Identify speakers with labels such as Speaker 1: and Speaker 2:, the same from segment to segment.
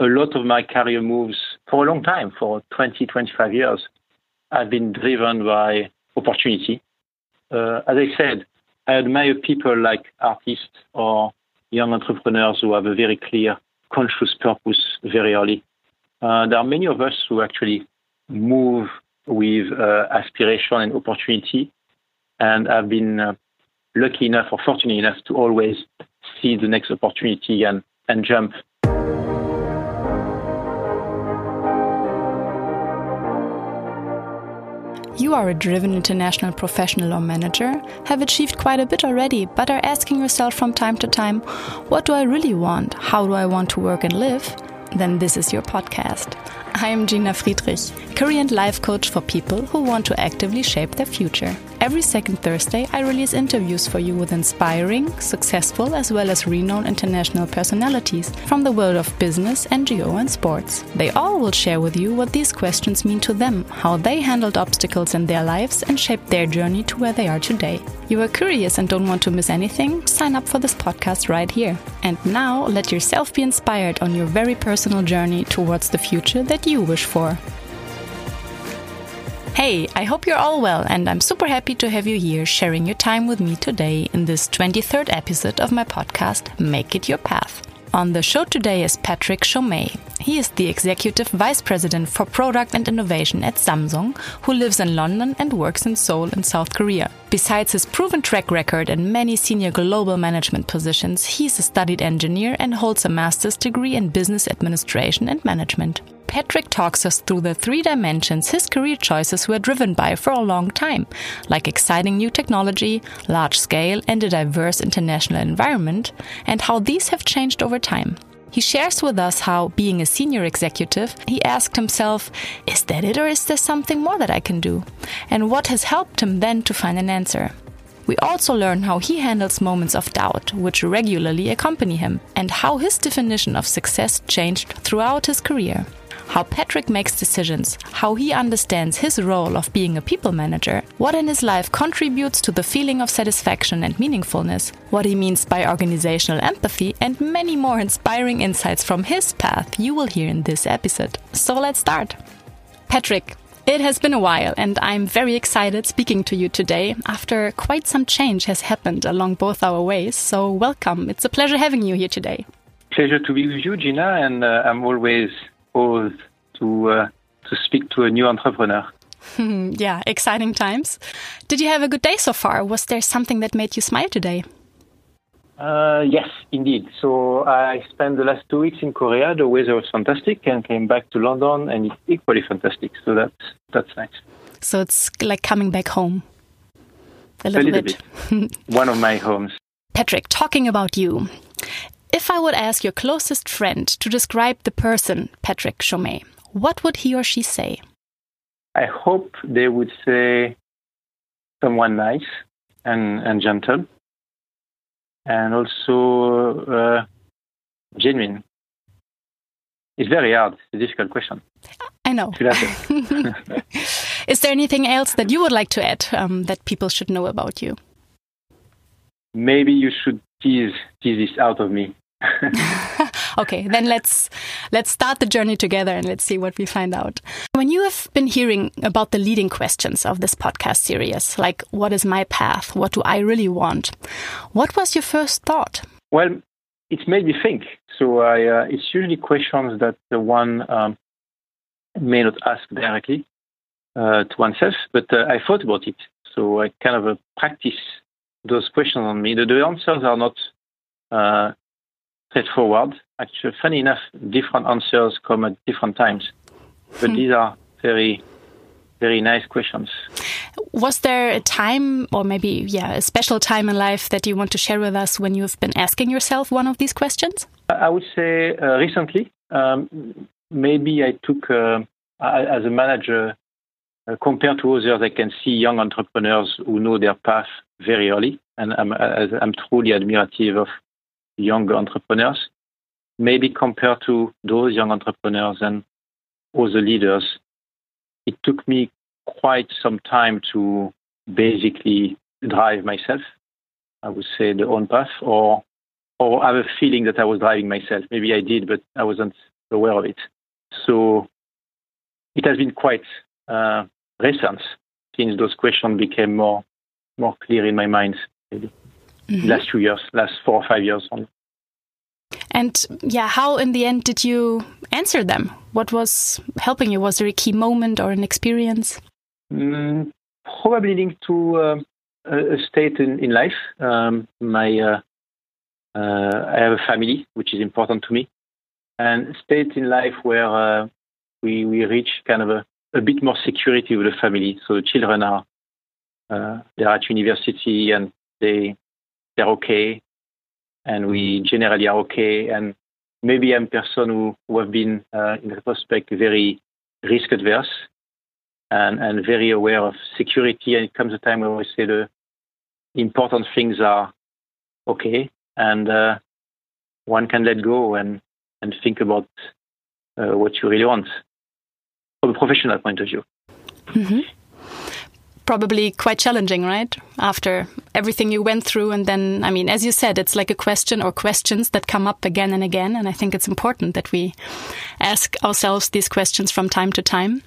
Speaker 1: a lot of my career moves for a long time, for 20, 25 years, have been driven by opportunity. Uh, as I said, I admire people like artists or young entrepreneurs who have a very clear, conscious purpose very early. Uh, there are many of us who actually move with uh, aspiration and opportunity, and I've been uh, lucky enough or fortunate enough to always see the next opportunity and, and jump.
Speaker 2: You are a driven international professional or manager, have achieved quite a bit already, but are asking yourself from time to time, what do I really want? How do I want to work and live? Then this is your podcast. I am Gina Friedrich, career and life coach for people who want to actively shape their future. Every second Thursday, I release interviews for you with inspiring, successful, as well as renowned international personalities from the world of business, NGO, and sports. They all will share with you what these questions mean to them, how they handled obstacles in their lives, and shaped their journey to where they are today. You are curious and don't want to miss anything? Sign up for this podcast right here. And now, let yourself be inspired on your very personal journey towards the future that you wish for. Hey, I hope you're all well, and I'm super happy to have you here sharing your time with me today in this 23rd episode of my podcast, Make It Your Path. On the show today is Patrick Chomet. He is the Executive Vice President for Product and Innovation at Samsung, who lives in London and works in Seoul in South Korea. Besides his proven track record and many senior global management positions, he's a studied engineer and holds a master's degree in business administration and management. Patrick talks us through the three dimensions his career choices were driven by for a long time, like exciting new technology, large scale, and a diverse international environment, and how these have changed over time. He shares with us how, being a senior executive, he asked himself, Is that it or is there something more that I can do? And what has helped him then to find an answer. We also learn how he handles moments of doubt, which regularly accompany him, and how his definition of success changed throughout his career how Patrick makes decisions, how he understands his role of being a people manager, what in his life contributes to the feeling of satisfaction and meaningfulness, what he means by organizational empathy, and many more inspiring insights from his path you will hear in this episode. So let's start. Patrick, it has been a while, and I'm very excited speaking to you today after quite some change has happened along both our ways. So, welcome. It's a pleasure having you here today.
Speaker 1: Pleasure to be with you, Gina, and uh, I'm always to uh, to speak to a new entrepreneur.
Speaker 2: yeah, exciting times. Did you have a good day so far? Was there something that made you smile today?
Speaker 1: Uh, yes, indeed. So I spent the last two weeks in Korea. The weather was fantastic, and came back to London, and it's equally fantastic. So that's that's nice.
Speaker 2: So it's like coming back home.
Speaker 1: A little, a little bit. bit. One of my homes.
Speaker 2: Patrick, talking about you. If I would ask your closest friend to describe the person, Patrick Chomet, what would he or she say?
Speaker 1: I hope they would say someone nice and, and gentle and also uh, genuine. It's very hard. It's a difficult question.
Speaker 2: I know. Is there anything else that you would like to add um, that people should know about you?
Speaker 1: Maybe you should tease tease this out of me.
Speaker 2: okay, then let's let's start the journey together and let's see what we find out. When you have been hearing about the leading questions of this podcast series, like what is my path? What do I really want? What was your first thought?
Speaker 1: Well, it's made me think. So I, uh, it's usually questions that the one um, may not ask directly uh, to oneself, but uh, I thought about it. So I kind of uh, practice those questions on me. The, the answers are not uh, straightforward. Actually, funny enough, different answers come at different times, but hmm. these are very, very nice questions.
Speaker 2: Was there a time, or maybe yeah, a special time in life that you want to share with us when you've been asking yourself one of these questions?
Speaker 1: I would say uh, recently. Um, maybe I took uh, as a manager. Uh, compared to others, I can see young entrepreneurs who know their path very early, and I'm, I'm truly admirative of young entrepreneurs, maybe compared to those young entrepreneurs and other leaders, it took me quite some time to basically drive myself. I would say the own path, or or have a feeling that I was driving myself. Maybe I did, but I wasn't aware of it. So it has been quite uh, recent since those questions became more more clear in my mind. Maybe mm-hmm. last two years, last four or five years only.
Speaker 2: And yeah, how in the end did you answer them? What was helping you? Was there a key moment or an experience?
Speaker 1: Mm, probably linked to uh, a state in, in life. Um, my uh, uh, I have a family, which is important to me, and state in life where uh, we we reach kind of a, a bit more security with the family. So the children are uh, they're at university and they they're okay, and we generally are okay. And maybe I'm a person who, who have been uh, in retrospect very risk adverse and, and very aware of security. And it comes a time when we say the important things are okay and uh, one can let go and, and think about uh, what you really want from a professional point of view.
Speaker 2: Mm-hmm. Probably quite challenging, right? After everything you went through. And then, I mean, as you said, it's like a question or questions that come up again and again. And I think it's important that we ask ourselves these questions from time to time.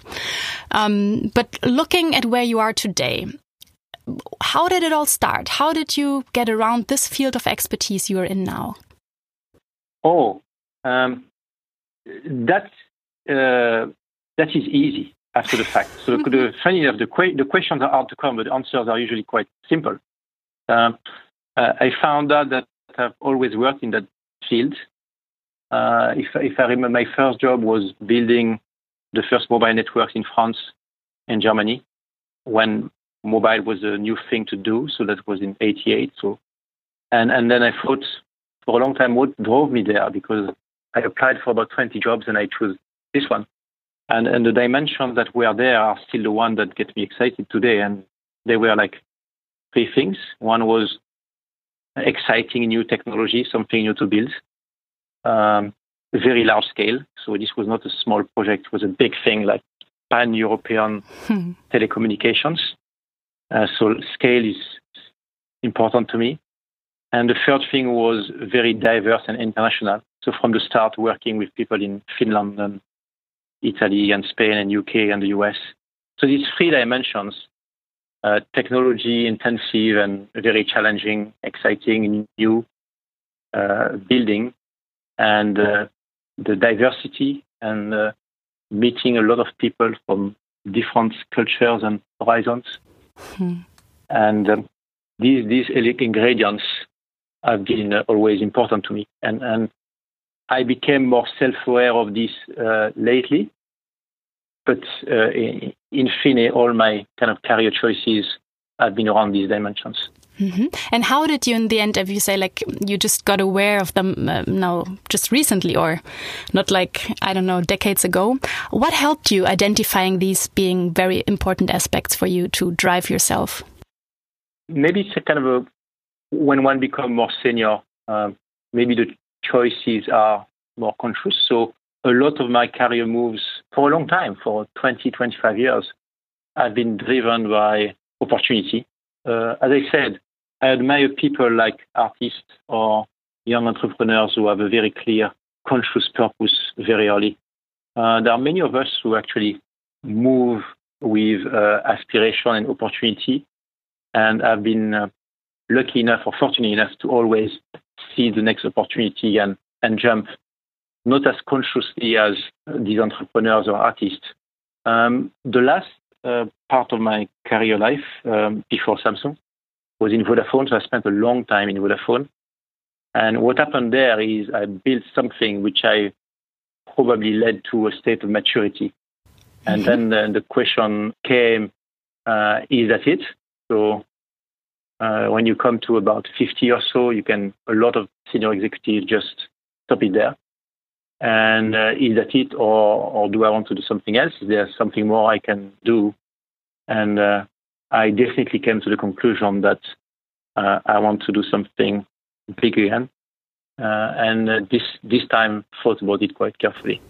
Speaker 2: Um, but looking at where you are today, how did it all start? How did you get around this field of expertise you are in now?
Speaker 1: Oh, um, that uh, that is easy after the fact. So the, the funny enough, the, que- the questions are hard to come, but the answers are usually quite simple. Um, uh, I found out that I've always worked in that field. Uh, if, if I remember, my first job was building the first mobile networks in France and Germany when mobile was a new thing to do. So that was in 88. So, and, and then I thought for a long time what drove me there because I applied for about 20 jobs and I chose this one. And, and the dimensions that were there are still the one that get me excited today. And they were like three things. One was exciting new technology, something new to build, um, very large scale. So this was not a small project; it was a big thing, like pan-European hmm. telecommunications. Uh, so scale is important to me. And the third thing was very diverse and international. So from the start, working with people in Finland and Italy and Spain and UK and the US. So these three dimensions, uh, technology intensive and very challenging, exciting, new uh, building, and uh, the diversity and uh, meeting a lot of people from different cultures and horizons Hmm. And um, these these ingredients have been uh, always important to me, and and I became more self-aware of this uh, lately. But uh, in, in fine, all my kind of career choices have been around these dimensions.
Speaker 2: Mm -hmm. And how did you, in the end, if you say like you just got aware of them uh, now, just recently, or not like I don't know, decades ago? What helped you identifying these being very important aspects for you to drive yourself?
Speaker 1: Maybe it's a kind of a when one becomes more senior, uh, maybe the choices are more conscious. So a lot of my career moves for a long time, for 20, 25 years, have been driven by opportunity uh, as I said, I admire people like artists or young entrepreneurs who have a very clear, conscious purpose very early. Uh, there are many of us who actually move with uh, aspiration and opportunity and have been uh, lucky enough or fortunate enough to always see the next opportunity and, and jump, not as consciously as these entrepreneurs or artists. Um, the last uh, part of my career life um, before Samsung was in Vodafone, so I spent a long time in Vodafone. And what happened there is I built something which I probably led to a state of maturity. And mm-hmm. then the, the, question came, uh, is that it? So uh, when you come to about 50 or so, you can, a lot of senior executives just stop it there. And uh, is that it, or, or do I want to do something else? Is there something more I can do? And uh, I definitely came to the conclusion that uh, I want to do something big again. Uh, and uh, this this time thought about it quite carefully.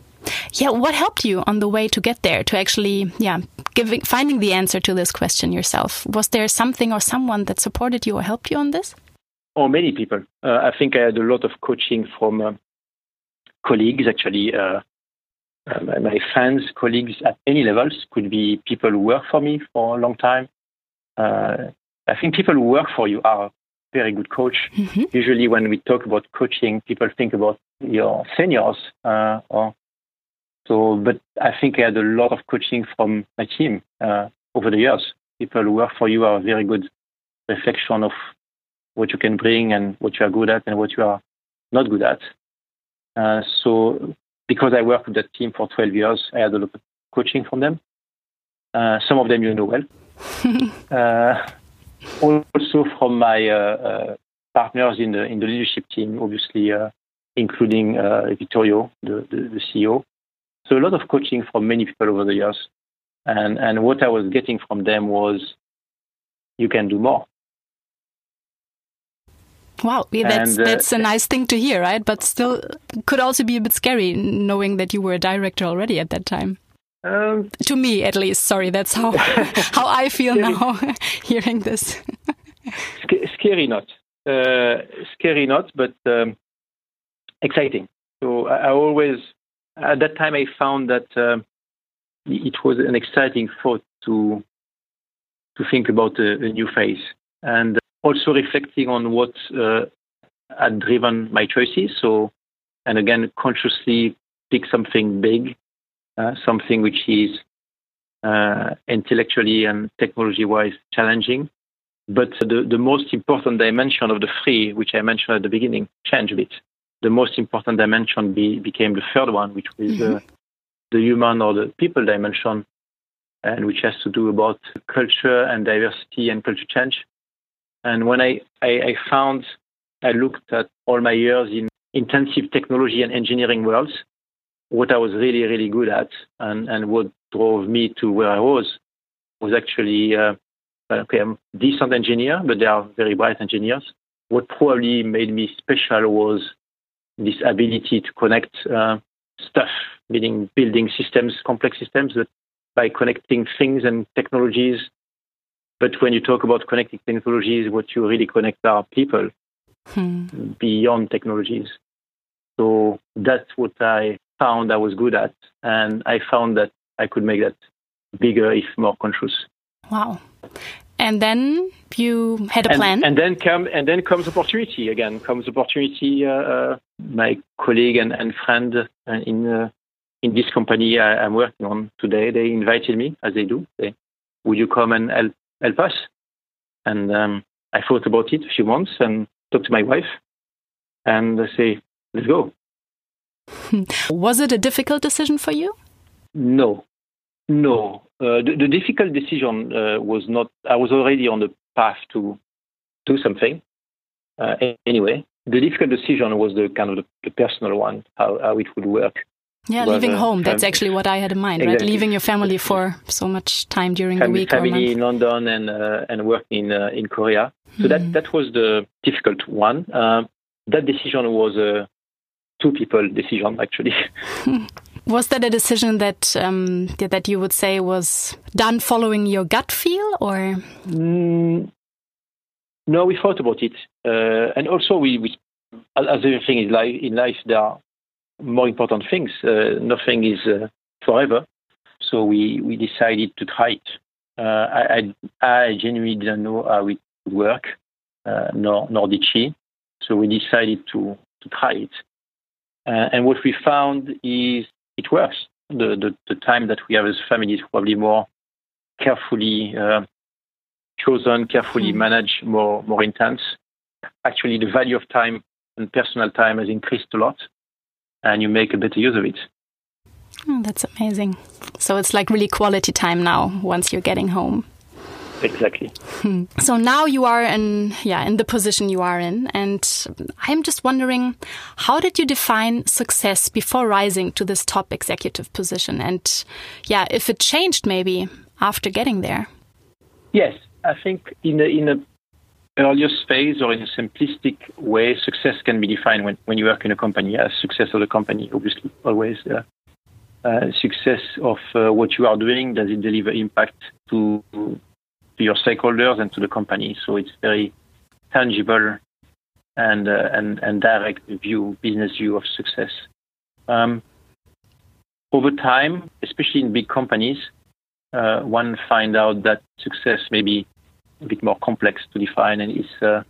Speaker 2: Yeah, what helped you on the way to get there? To actually, yeah, giving finding the answer to this question yourself. Was there something or someone that supported you or helped you on this?
Speaker 1: Oh, many people. Uh, I think I had a lot of coaching from uh, colleagues, actually, uh, uh, my friends, colleagues at any levels, could be people who work for me for a long time. Uh, I think people who work for you are a very good coach. Mm-hmm. Usually, when we talk about coaching, people think about your seniors uh, or so. But I think I had a lot of coaching from my team uh, over the years. People who work for you are a very good reflection of what you can bring and what you are good at and what you are not good at. Uh, so because I worked with that team for 12 years, I had a lot of coaching from them. Uh, some of them you know well. uh, also from my uh, uh, partners in the in the leadership team, obviously, uh, including Vittorio, the, the, the, CEO. So a lot of coaching from many people over the years, and and what I was getting from them was, you can do more.
Speaker 2: Wow, yeah, that's and, uh, that's a nice thing to hear, right? But still, could also be a bit scary knowing that you were a director already at that time. Um, to me, at least. Sorry, that's how how I feel scary. now hearing this.
Speaker 1: scary not, uh, scary not, but um, exciting. So I, I, always at that time I found that uh, it was an exciting thought to to think about a, a new phase and also reflecting on what uh, had driven my choices. So, and again, consciously pick something big, uh, something which is uh, intellectually and technology-wise challenging. But the, the most important dimension of the three, which I mentioned at the beginning, changed a bit. The most important dimension be, became the third one, which was mm-hmm. the human or the people dimension, and which has to do about culture and diversity and culture change. And when I, I, I found, I looked at all my years in intensive technology and engineering worlds, what I was really, really good at and, and what drove me to where I was was actually, uh, okay, I'm a decent engineer, but they are very bright engineers. What probably made me special was this ability to connect uh, stuff, meaning building systems, complex systems, that by connecting things and technologies but when you talk about connecting technologies, what you really connect are people hmm. beyond technologies. So that's what I found I was good at. And I found that I could make that bigger if more conscious.
Speaker 2: Wow. And then you had a
Speaker 1: and,
Speaker 2: plan.
Speaker 1: And then come and then comes opportunity again. Comes opportunity. Uh, uh, my colleague and, and friend uh, in uh, in this company I, am working on today, they invited me, as they do. They, would you come and help help us. And um, I thought about it a few months and talked to my wife and I say, let's go.
Speaker 2: Was it a difficult decision for you?
Speaker 1: No, no. Uh, the, the, difficult decision uh, was not, I was already on the path to do something. Uh, anyway, the difficult decision was the kind of the, the personal one, how, how it would work.
Speaker 2: Yeah, leaving home. That's actually what I had in mind, exactly. right? Leaving your family for so much time during
Speaker 1: family,
Speaker 2: the week.
Speaker 1: Family in London and uh, and working in uh, in Korea. So mm. that hmm. that was the difficult one. Uh, that decision was a two people decision actually.
Speaker 2: was that a decision that um, that you would say was done following your gut feel, or? Mm,
Speaker 1: no, we thought about it, uh, and also we, we as everything in life, in life there are more important things. Uh, nothing is uh, forever. So we, we decided to try it. Uh, I, I, I, genuinely didn't know how it would work, nor, nor did she. So we decided to, to try it. and what we found is it works. The, the, the, time that we have as family is probably more carefully uh, chosen, carefully mm. managed, more more intense. Actually, the value of time and personal time has increased a lot and you make a better use of it.
Speaker 2: Oh, that's amazing. So it's like really quality time now once you're getting home.
Speaker 1: Exactly.
Speaker 2: Hmm. So now you are in, yeah, in the position you are in, and I'm just wondering, how did you define success before rising to this top executive position? And yeah, if it changed maybe after getting there.
Speaker 1: Yes, I think in a, in a earliest phase or in a simplistic way, success can be defined when, when you work in a company as success of the company, obviously, always. Uh, uh, success of uh, what you are doing, does it deliver impact to, to your stakeholders and to the company? So it's very tangible and, uh, and, and direct view, business view of success. Um, over time, especially in big companies, uh, one find out that success may be a bit more complex to define, and it's uh,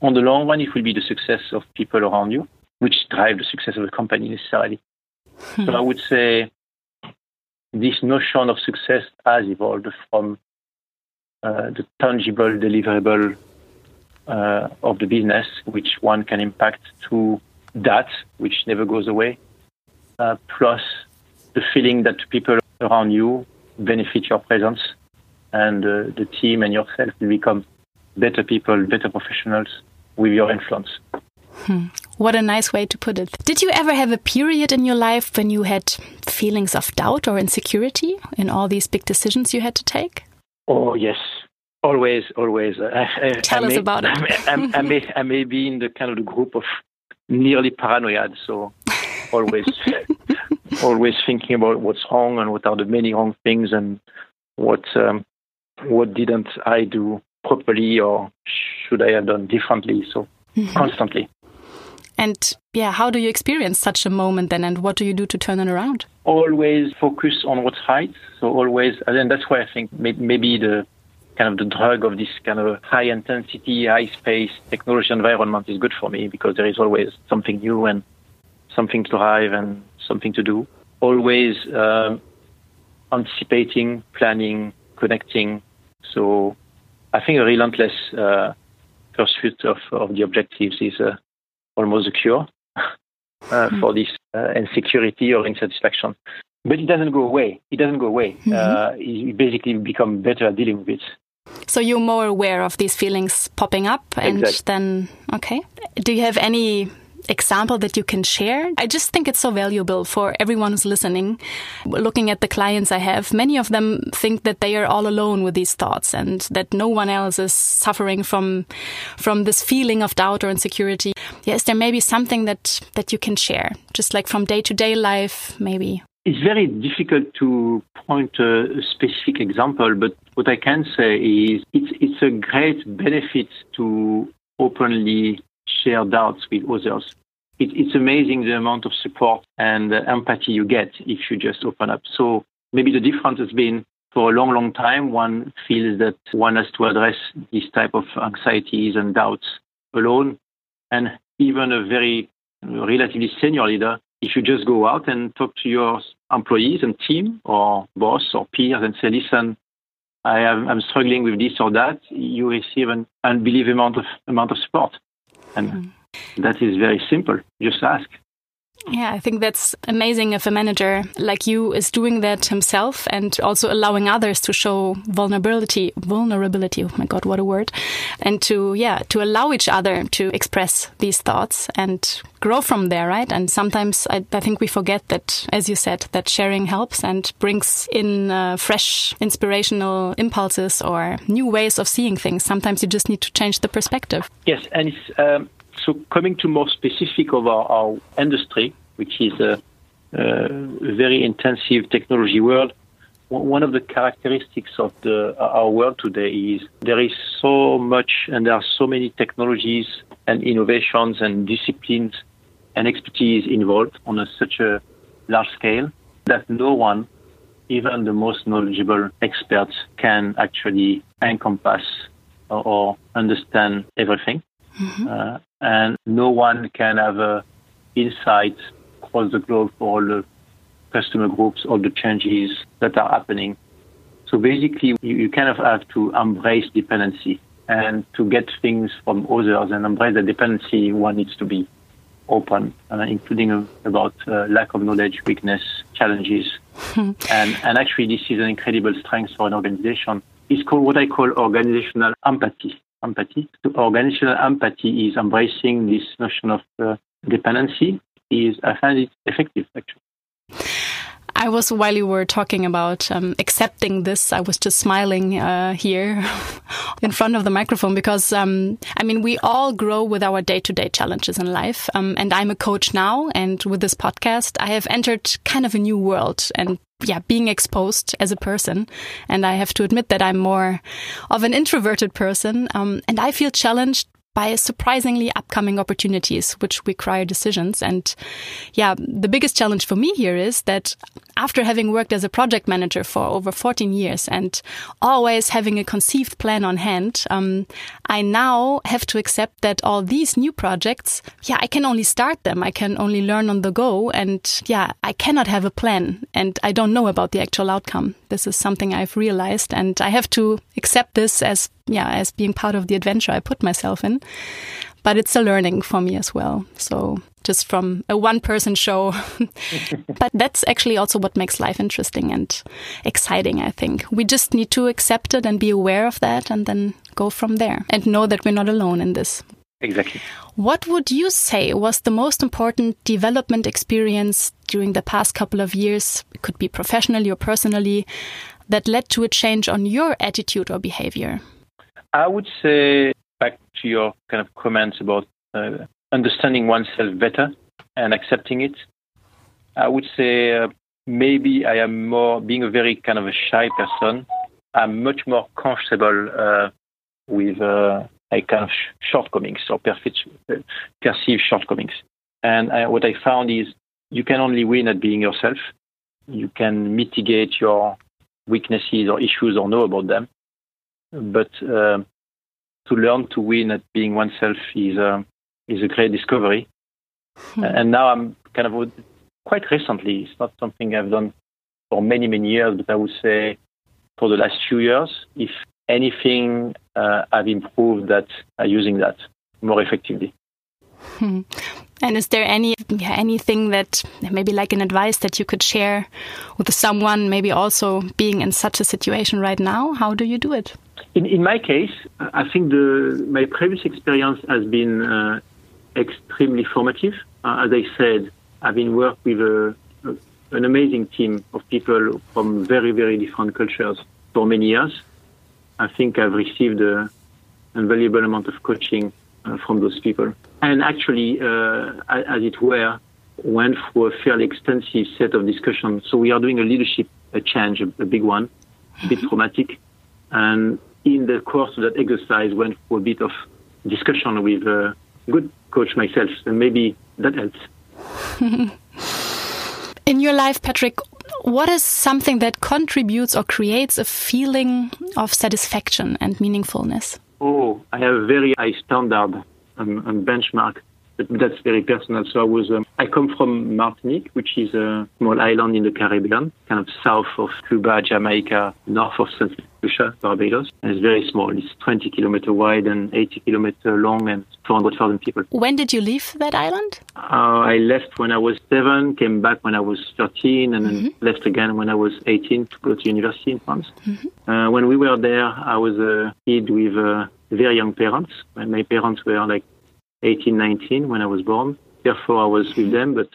Speaker 1: on the long run, it will be the success of people around you, which drive the success of the company necessarily. Hmm. So I would say this notion of success has evolved from uh, the tangible deliverable uh, of the business, which one can impact, to that, which never goes away, uh, plus the feeling that people around you benefit your presence and uh, the team and yourself will become better people, better professionals with your influence.
Speaker 2: Hmm. What a nice way to put it. Did you ever have a period in your life when you had feelings of doubt or insecurity in all these big decisions you had to take?
Speaker 1: Oh, yes. Always, always.
Speaker 2: I, Tell
Speaker 1: I
Speaker 2: us
Speaker 1: may,
Speaker 2: about it.
Speaker 1: I, I, may, I may be in the kind of the group of nearly paranoid, so always, always thinking about what's wrong and what are the many wrong things and what um, what didn't I do properly or should I have done differently? So mm-hmm. constantly.
Speaker 2: And yeah, how do you experience such a moment then, and what do you do to turn it around?
Speaker 1: Always focus on what's right. So always, and that's why I think maybe the kind of the drug of this kind of high intensity, high space technology environment is good for me because there is always something new and something to drive and something to do. Always um, anticipating, planning, connecting. So I think a relentless uh, pursuit of, of the objectives is uh, almost a cure uh, mm-hmm. for this uh, insecurity or insatisfaction. But it doesn't go away. It doesn't go away. Mm-hmm. Uh, you basically become better at dealing with it.
Speaker 2: So you're more aware of these feelings popping up, and exactly. then okay. Do you have any example that you can share? I just think it's so valuable for everyone who's listening. Looking at the clients I have, many of them think that they are all alone with these thoughts and that no one else is suffering from from this feeling of doubt or insecurity. Yes, there may be something that that you can share, just like from day to day life, maybe.
Speaker 1: It's very difficult to point a specific example, but what I can say is it's it's a great benefit to openly share doubts with others. It, it's amazing the amount of support and uh, empathy you get if you just open up. So maybe the difference has been for a long, long time, one feels that one has to address these type of anxieties and doubts alone. And even a very relatively senior leader, if you just go out and talk to your employees and team or boss or peers and say, listen, I am I'm struggling with this or that, you receive an unbelievable amount of amount of support. And mm. that is very simple. Just ask.
Speaker 2: Yeah, I think that's amazing if a manager like you is doing that himself and also allowing others to show vulnerability, vulnerability. Oh my God, what a word. And to, yeah, to allow each other to express these thoughts and grow from there, right? And sometimes I, I think we forget that, as you said, that sharing helps and brings in uh, fresh inspirational impulses or new ways of seeing things. Sometimes you just need to change the perspective.
Speaker 1: Yes, and it's, um so coming to more specific of our, our industry, which is a, a, very intensive technology world, one of the characteristics of the, our world today is there is so much and there are so many technologies and innovations and disciplines and expertise involved on a, such a large scale that no one, even the most knowledgeable experts, can actually encompass or, or understand everything. Mm-hmm. Uh, and no one can have a insight across the globe for all the customer groups, all the changes that are happening. So basically, you, you kind of have to embrace dependency and to get things from others and embrace the dependency, one needs to be open, uh, including uh, about uh, lack of knowledge, weakness, challenges. and, and actually, this is an incredible strength for an organization. It's called what I call organizational empathy empathy. So organizational empathy is embracing this notion of uh, dependency. Is I find it effective actually.
Speaker 2: I was while you were talking about um, accepting this, I was just smiling uh, here in front of the microphone because um, I mean we all grow with our day-to-day challenges in life, um, and I'm a coach now, and with this podcast, I have entered kind of a new world, and yeah, being exposed as a person, and I have to admit that I'm more of an introverted person, um, and I feel challenged by surprisingly upcoming opportunities, which require decisions. And yeah, the biggest challenge for me here is that after having worked as a project manager for over 14 years and always having a conceived plan on hand, um, I now have to accept that all these new projects, yeah, I can only start them. I can only learn on the go. And yeah, I cannot have a plan and I don't know about the actual outcome. This is something I've realized and I have to accept this as, yeah, as being part of the adventure I put myself in. But it's a learning for me as well. So just from a one person show. but that's actually also what makes life interesting and exciting, I think. We just need to accept it and be aware of that and then go from there and know that we're not alone in this.
Speaker 1: Exactly.
Speaker 2: What would you say was the most important development experience during the past couple of years? It could be professionally or personally that led to a change on your attitude or behavior?
Speaker 1: I would say back to your kind of comments about uh, understanding oneself better and accepting it. I would say uh, maybe I am more being a very kind of a shy person. I'm much more comfortable uh, with uh, a kind of shortcomings or perceived shortcomings. And I, what I found is you can only win at being yourself. You can mitigate your weaknesses or issues or know about them. But uh, to learn to win at being oneself is uh, is a great discovery. Hmm. And now I'm kind of quite recently. It's not something I've done for many many years, but I would say for the last few years, if anything, uh, I've improved that uh, using that more effectively.
Speaker 2: Hmm. And is there any anything that maybe like an advice that you could share with someone, maybe also being in such a situation right now? How do you do it?
Speaker 1: In, in my case, I think the my previous experience has been uh, extremely formative. Uh, as I said, I've been worked with a, a, an amazing team of people from very very different cultures for many years. I think I've received a, a valuable amount of coaching uh, from those people and actually, uh, as it were, went through a fairly extensive set of discussions. So we are doing a leadership a change, a, a big one, a bit mm-hmm. traumatic. And in the course of that exercise, went through a bit of discussion with a good coach myself, and maybe that helps.
Speaker 2: in your life, Patrick, what is something that contributes or creates a feeling of satisfaction and meaningfulness?
Speaker 1: Oh, I have a very high standard and, and benchmark. But that's very personal. So I was, um, I come from Martinique, which is a small island in the Caribbean, kind of south of Cuba, Jamaica, north of St. Lucia, Barbados. And it's very small. It's 20 kilometer wide and 80 kilometer long and 200,000 people.
Speaker 2: When did you leave that island?
Speaker 1: Uh, I left when I was seven, came back when I was 13, and mm-hmm. then left again when I was 18 to go to university in France. Mm-hmm. Uh, when we were there, I was a kid with uh, very young parents. My parents were like 18, 19 when I was born. Therefore, I was with them, but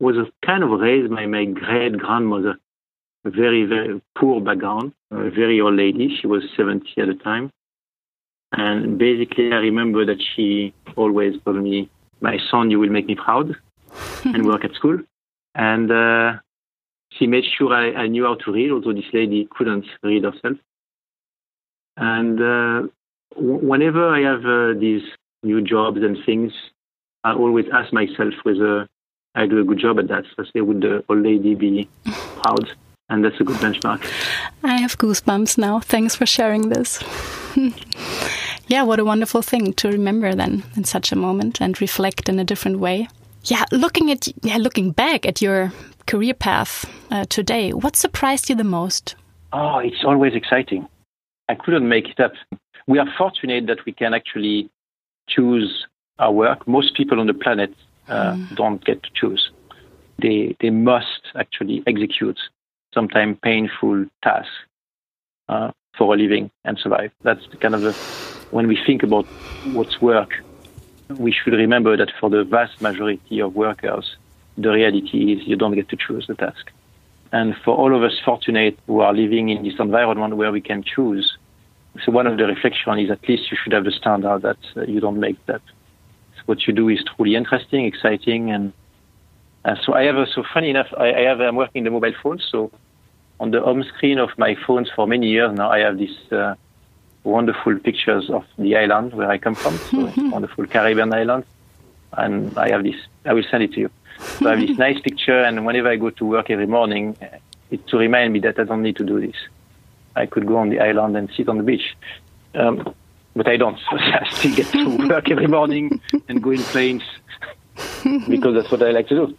Speaker 1: was kind of raised by my great grandmother, a very, very poor background, a very old lady. She was 70 at the time. And basically, I remember that she always told me, My son, you will make me proud and work at school. And uh, she made sure I, I, knew how to read, although this lady couldn't read herself. And uh, whenever I have uh, these new jobs and things, I always ask myself whether I do a good job at that. So I say, would the old lady be proud? And that's a good benchmark.
Speaker 2: I have goosebumps now. Thanks for sharing this. yeah, what a wonderful thing to remember then in such a moment and reflect in a different way. Yeah, looking at yeah, looking back at your career path uh, today, what surprised you the most?
Speaker 1: Oh, it's always exciting. I couldn't make it up we are fortunate that we can actually choose our work. Most people on the planet uh, mm. don't get to choose. They, they must actually execute sometimes painful tasks uh, for a living and survive. That's kind of the, when we think about what's work, we should remember that for the vast majority of workers, the reality is you don't get to choose the task. And for all of us fortunate who are living in this environment where we can choose, so one of the reflections is at least you should have a standard that uh, you don't make that. So what you do is truly interesting, exciting, and uh, so I have. A, so funny enough, I, I have. I'm working the mobile phone, so on the home screen of my phones for many years now, I have this uh, wonderful pictures of the island where I come from. So wonderful Caribbean island. And I have this, I will send it to you. So I have this nice picture, and whenever I go to work every morning, it's to remind me that I don't need to do this. I could go on the island and sit on the beach. Um, but I don't. So I still get to work every morning and go in planes because that's what I like to do.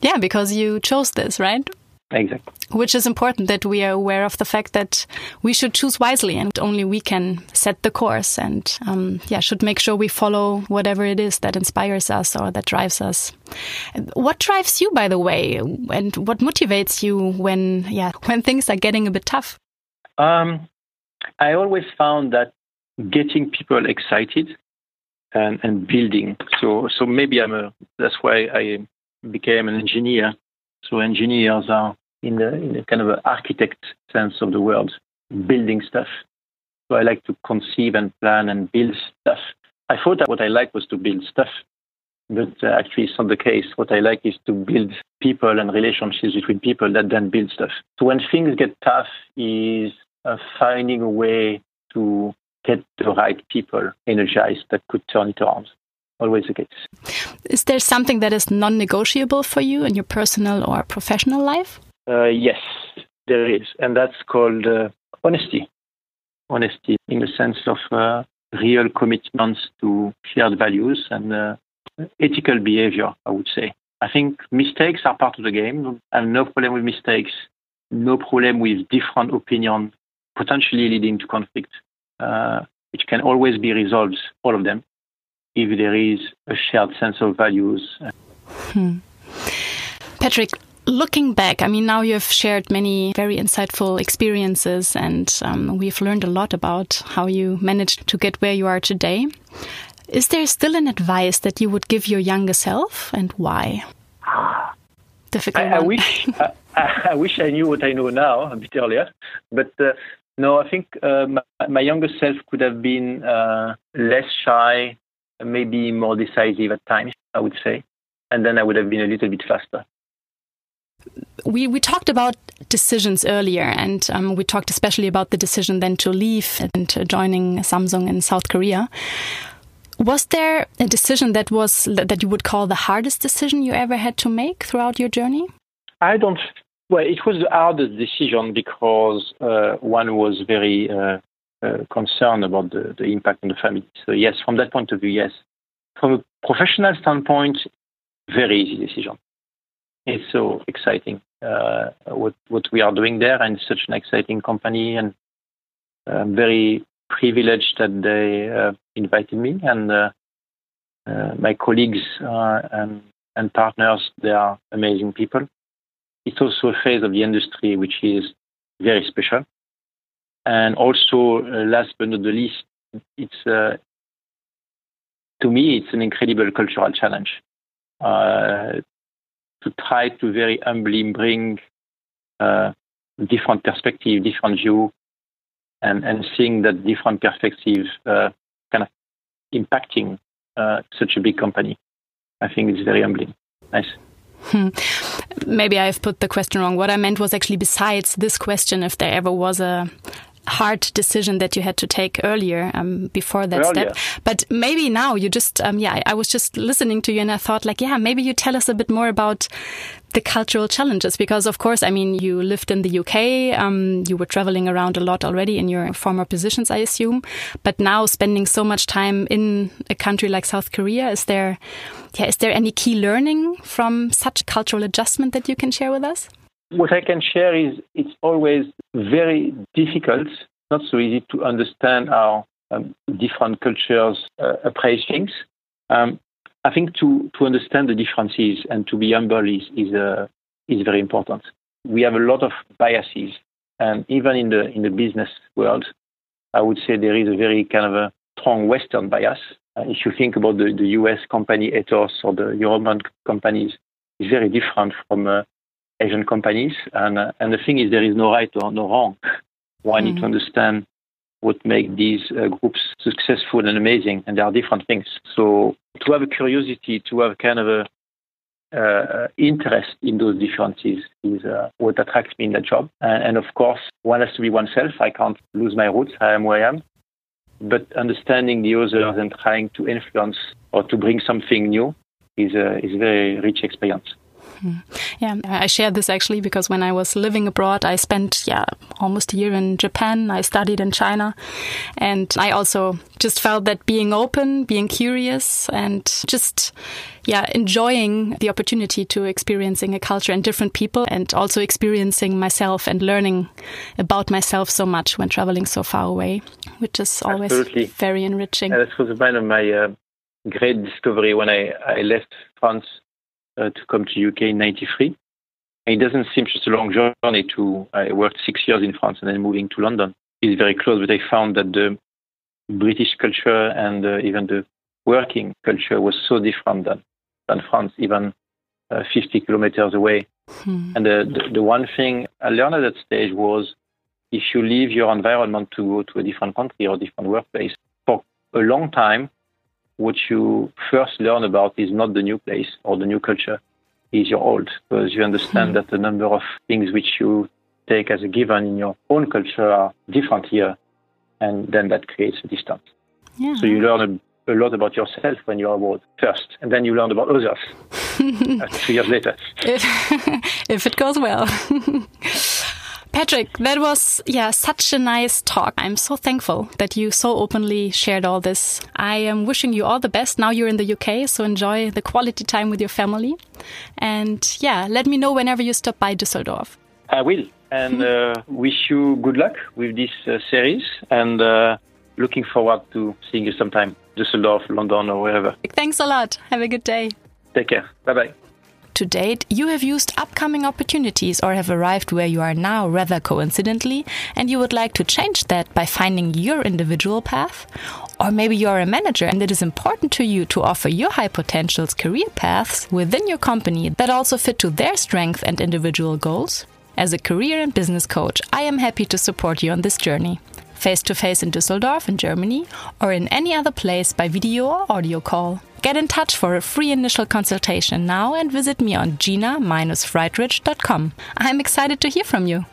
Speaker 2: Yeah, because you chose this, right?
Speaker 1: Exactly.
Speaker 2: Which is important that we are aware of the fact that we should choose wisely and only we can set the course and, um, yeah, should make sure we follow whatever it is that inspires us or that drives us. What drives you, by the way, and what motivates you when, yeah, when things are getting a bit tough?
Speaker 1: Um, I always found that getting people excited and, and building. So, so maybe I'm a, that's why I became an engineer so engineers are in the, in the kind of an architect sense of the word, building stuff. So I like to conceive and plan and build stuff. I thought that what I like was to build stuff, but uh, actually it's not the case. What I like is to build people and relationships between people that then build stuff. So when things get tough, is uh, finding a way to get the right people energized that could turn it around always the case.
Speaker 2: Is there something that is non negotiable for you in your personal or professional life?
Speaker 1: Uh, yes, there is. And that's called uh, honesty. Honesty in the sense of uh, real commitments to shared values and uh, ethical behavior, I would say. I think mistakes are part of the game. I have no problem with mistakes, no problem with different opinion, potentially leading to conflict, uh, which can always be resolved, all of them if there is a shared sense of values.
Speaker 2: Hmm. Patrick, looking back, I mean, now you have shared many very insightful experiences, and um, we've learned a lot about how you managed to get where you are today. Is there still an advice that you would give your younger self, and why? Difficult.
Speaker 1: I, I wish I, I, wish I knew what I know now a bit earlier, but. Uh, no, I think uh, my, my, younger self could have been uh, less shy, maybe more decisive at times, I would say. And then I would have been a little bit faster.
Speaker 2: We, we talked about decisions earlier, and um, we talked especially about the decision then to leave and joining Samsung in South Korea. Was there a decision that was that you would call the hardest decision you ever had to make throughout your journey?
Speaker 1: I don't. Well, it was the hardest decision because uh, one was very uh, uh, concern about the, the impact on the family. So yes, from that point of view, yes. From a professional standpoint, very easy decision. It's so exciting uh, what what we are doing there, and such an exciting company, and I'm very privileged that they uh, invited me, and uh, uh, my colleagues uh, and and partners. They are amazing people. It's also a phase of the industry which is very special. And also, uh, last but not the least, it's uh, to me it's an incredible cultural challenge uh, to try to very humbly bring different perspective, different view, and and seeing that different perspective uh, kind of impacting uh, such a big company. I think it's very humbling. Nice.
Speaker 2: Hmm. Maybe I've put the question wrong. What I meant was actually besides this question, if there ever was a hard decision that you had to take earlier um, before that
Speaker 1: earlier.
Speaker 2: step. But maybe now you just, um, yeah, I was just listening to you and I thought, like, yeah, maybe you tell us a bit more about the cultural challenges because, of course, I mean, you lived in the UK, um, you were traveling around a lot already in your former positions, I assume. But now spending so much time in a country like South Korea, is there, yeah, is there any key learning from such cultural adjustment that you can share with us?
Speaker 1: What I can share is it's always very difficult, not so easy to understand how um, different cultures uh, appraise things. Um, I think to, to understand the differences and to be humble is, is, uh, is very important. We have a lot of biases, and even in the, in the business world, I would say there is a very kind of a strong Western bias. Uh, if you think about the, the US company ethos or the European companies, it's very different from uh, Asian companies. And, uh, and the thing is, there is no right or no wrong. One mm-hmm. need to understand what make these uh, groups successful and amazing, and there are different things. So to have a curiosity, to have kind of a uh, interest in those differences is uh, what attracts me in the job. And, and, of course, one has to be oneself. I can't lose my roots. I am who I am. But understanding the others and trying to influence or to bring something new is a, is a very rich experience.
Speaker 2: Hmm. Yeah, I share this actually because when I was living abroad, I spent yeah almost a year in Japan. I studied in China, and I also just felt that being open, being curious, and just yeah enjoying the opportunity to experiencing a culture and different people, and also experiencing myself and learning about myself so much when traveling so far away, which is always Absolutely. very enriching.
Speaker 1: Yeah, this was one of my uh, great discovery when I, I left France uh, to come to UK in '93. It doesn't seem just a long journey to. I worked six years in France and then moving to London. It's very close, but I found that the British culture and uh, even the working culture was so different than, than France, even uh, 50 kilometers away. Hmm. And the, the, the, one thing I learned at that stage was if you leave your environment to go to a different country or different workplace, for a long time, what you first learn about is not the new place or the new culture, is your old, because you understand mm. that the number of things which you take as a given in your own culture are different here, and then that creates a distance. Yeah. So you learn a, a, lot about yourself when you're abroad first, and then you learn about others two years later.
Speaker 2: If, if it goes well. Patrick, that was, yeah, such a nice talk. I'm so thankful that you so openly shared all this. I am wishing you all the best. Now you're in the UK, so enjoy the quality time with your family. And yeah, let me know whenever you stop by Düsseldorf.
Speaker 1: I will. And uh, wish you good luck with this uh, series. And uh, looking forward to seeing you sometime, Düsseldorf, London, or wherever.
Speaker 2: Thanks a lot. Have a good day.
Speaker 1: Take care. Bye bye
Speaker 2: to date, you have used upcoming opportunities or have arrived where you are now rather coincidentally, and you would like to change that by finding your individual path? Or maybe you're a manager and it is important to you to offer your high potentials career paths within your company that also fit to their strength and individual goals? As a career and business coach, I am happy to support you on this journey face to face in Düsseldorf in Germany, or in any other place by video or audio call. Get in touch for a free initial consultation now and visit me on gina-friedrich.com. I'm excited to hear from you.